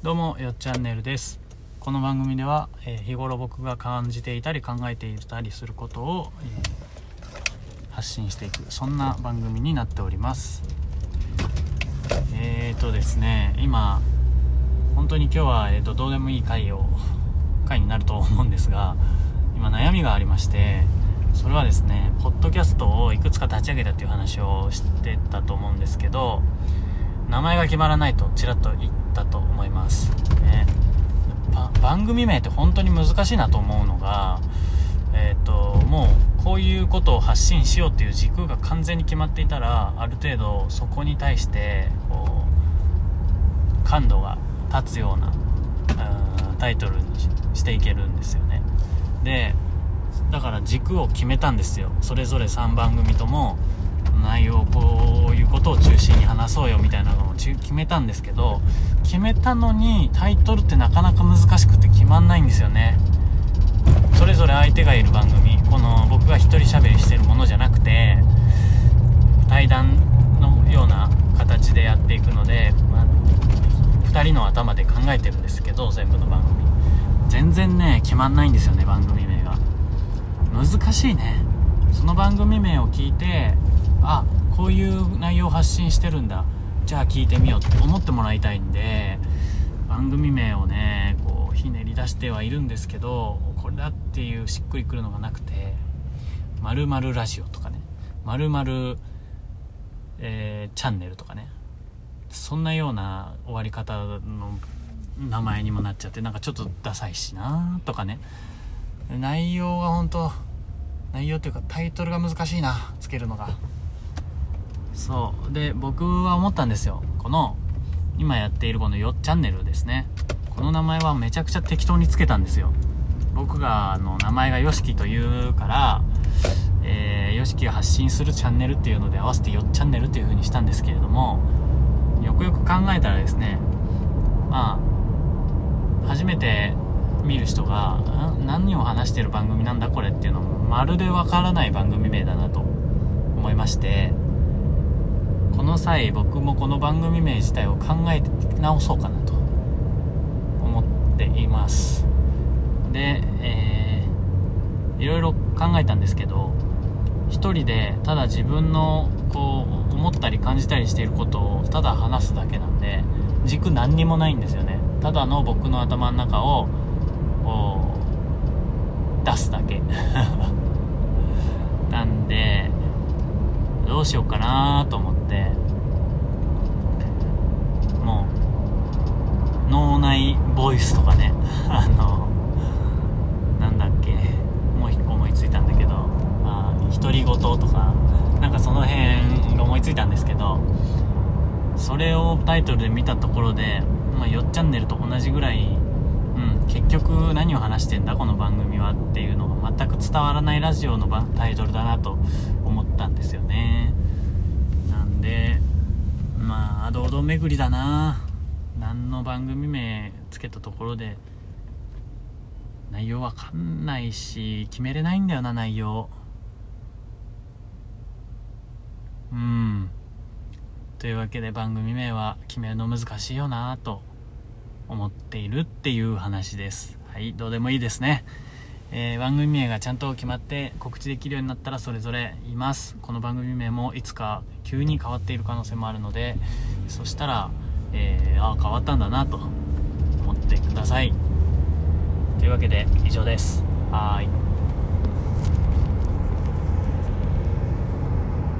どうもよっチャンネルです。この番組では、えー日頃僕が感じていたり考えていたりすることを、えー発信していくそんな番組になっております。えーとですね今本当に今日は、えーとどうでもいい回を回になると思うんですが今悩みがありましてそれはですねポッドキャストをいくつか立ち上げたっていう話をしてたと思うんですけど名前が決まらないとちらっと言ったと思います、ね、番組名って本当に難しいなと思うのがえっ、ともうこういうことを発信しようっていう軸が完全に決まっていたらある程度そこに対してこう感度が立つようなうタイトルにしていけるんですよね。でだから軸を決めたんですよ。それぞれ3番組とも。内容こういうことを中心に話そうよみたいなのを決めたんですけど決めたのにタイトルってなかなか難しくて決まんないんですよね。それぞれ相手がいる番組この僕が一人喋りしてるものじゃなくて対談のような形でやっていくので、まあ、2人の頭で考えてるんですけど全部の番組。全然ね決まんないんですよね番組名が。難しいね。その番組名を聞いてあこういう内容を発信してるんだ。じゃあ聞いてみようって思ってもらいたいんで番組名をねこうひねり出してはいるんですけどこれだっていうしっくりくるのがなくて「まるラジオ」とかね「まるえーチャンネル」とかね。そんなような終わり方の名前にもなっちゃってなんかちょっとダサいしなとかね。内容が本当内容っていうかタイトルが難しいなつけるのが。そう。で僕は思ったんですよ。この今やっているこのよっチャンネルですね。この名前はめちゃくちゃ適当につけたんですよ。僕があの名前が YOSHIKI というからえ、YOSHIKI が発信するチャンネルっていうので合わせてよっチャンネルっていう風にしたんですけれどもよくよく考えたらですねまあ初めて見る人がん何を話してる番組なんだこれっていうのもまるでわからない番組名だなと思いましての際僕もこの番組名自体を考えて直そうかなと思っています。で、えー、いろいろ考えたんですけど一人でただ自分のこう思ったり感じたりしていることをただ話すだけなんで軸何にもないんですよね。ただの僕の頭の中を出すだけ なんでどうしようかなと思って。もう脳内ボイスとかね。あのなんだっけ。もう一個思いついたんだけど。まあ独り言とか。なんかその辺が思いついたんですけど。それをタイトルで見たところで、まあ、よっチャンネルと同じぐらい、うん、結局何を話してんだこの番組はっていうのが全く伝わらないラジオのタイトルだなと思ったんですよねなんでまあ堂々巡りだな。何の番組名つけたところで。内容わかんないし決めれないんだよな内容。うん。というわけで番組名は決めるの難しいよなと思っているっていう話です。はいどうでもいいですね。えー番組名がちゃんと決まって告知できるようになったらそれぞれいます。この番組名もいつか急に変わっている可能性もあるのでそしたら、えーああ変わったんだなと思ってください。というわけで以上です。はい。